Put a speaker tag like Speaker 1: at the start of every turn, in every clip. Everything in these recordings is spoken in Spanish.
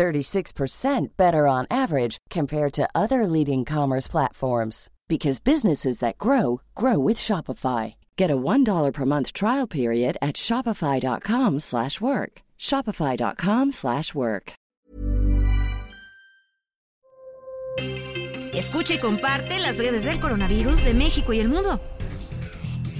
Speaker 1: 36% better on average compared to other leading commerce platforms because businesses that grow grow with Shopify. Get a $1 per month trial period at shopify.com/work. shopify.com/work.
Speaker 2: Escucha y comparte las breves del coronavirus de México y el mundo.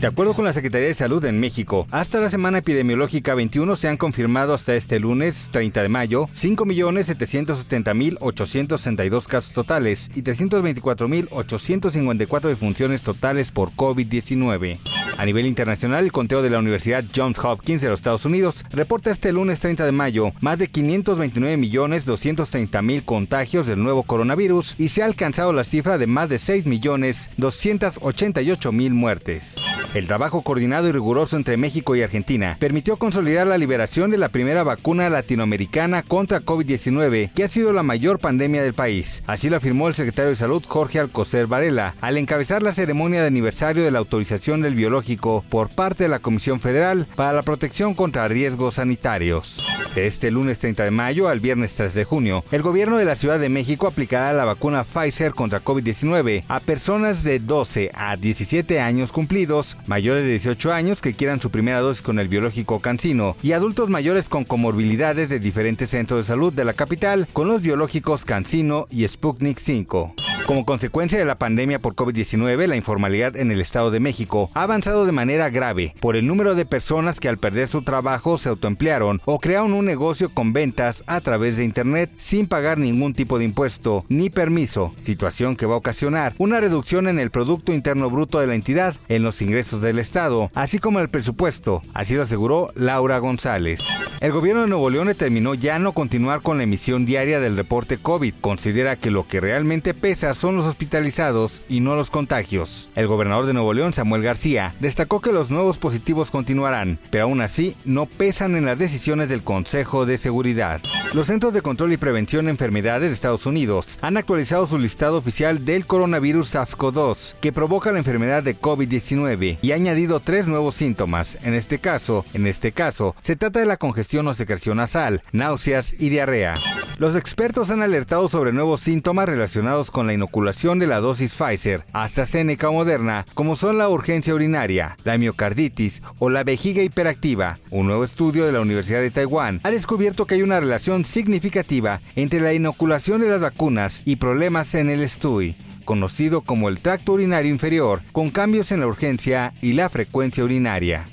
Speaker 3: De acuerdo con la Secretaría de Salud en México, hasta la semana epidemiológica 21 se han confirmado hasta este lunes 30 de mayo 5.770.862 casos totales y 324.854 defunciones totales por COVID-19. A nivel internacional, el conteo de la Universidad Johns Hopkins de los Estados Unidos reporta este lunes 30 de mayo más de 529.230.000 contagios del nuevo coronavirus y se ha alcanzado la cifra de más de 6.288.000 muertes. El trabajo coordinado y riguroso entre México y Argentina permitió consolidar la liberación de la primera vacuna latinoamericana contra COVID-19, que ha sido la mayor pandemia del país. Así lo afirmó el secretario de Salud Jorge Alcocer Varela al encabezar la ceremonia de aniversario de la autorización del biológico por parte de la Comisión Federal para la Protección contra Riesgos Sanitarios. De este lunes 30 de mayo al viernes 3 de junio, el gobierno de la Ciudad de México aplicará la vacuna Pfizer contra COVID-19 a personas de 12 a 17 años cumplidos mayores de 18 años que quieran su primera dosis con el biológico Cancino y adultos mayores con comorbilidades de diferentes centros de salud de la capital con los biológicos Cancino y Sputnik 5. Como consecuencia de la pandemia por COVID-19, la informalidad en el Estado de México ha avanzado de manera grave por el número de personas que al perder su trabajo se autoemplearon o crearon un negocio con ventas a través de Internet sin pagar ningún tipo de impuesto ni permiso, situación que va a ocasionar una reducción en el Producto Interno Bruto de la entidad, en los ingresos del Estado, así como en el presupuesto, así lo aseguró Laura González. El gobierno de Nuevo León determinó ya no continuar con la emisión diaria del reporte COVID. Considera que lo que realmente pesa son los hospitalizados y no los contagios. El gobernador de Nuevo León, Samuel García, destacó que los nuevos positivos continuarán, pero aún así no pesan en las decisiones del Consejo de Seguridad. Los Centros de Control y Prevención de Enfermedades de Estados Unidos han actualizado su listado oficial del coronavirus SARS-CoV-2, que provoca la enfermedad de COVID-19, y ha añadido tres nuevos síntomas. En este caso, en este caso, se trata de la congestión o secreción nasal, náuseas y diarrea. Los expertos han alertado sobre nuevos síntomas relacionados con la inoculación de la dosis Pfizer, AstraZeneca o Moderna, como son la urgencia urinaria, la miocarditis o la vejiga hiperactiva. Un nuevo estudio de la Universidad de Taiwán ha descubierto que hay una relación significativa entre la inoculación de las vacunas y problemas en el STUI conocido como el tracto urinario inferior, con cambios en la urgencia y la frecuencia urinaria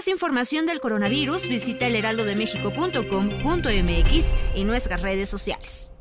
Speaker 2: más información del coronavirus, visita elheraldodemexico.com.mx y nuestras redes sociales.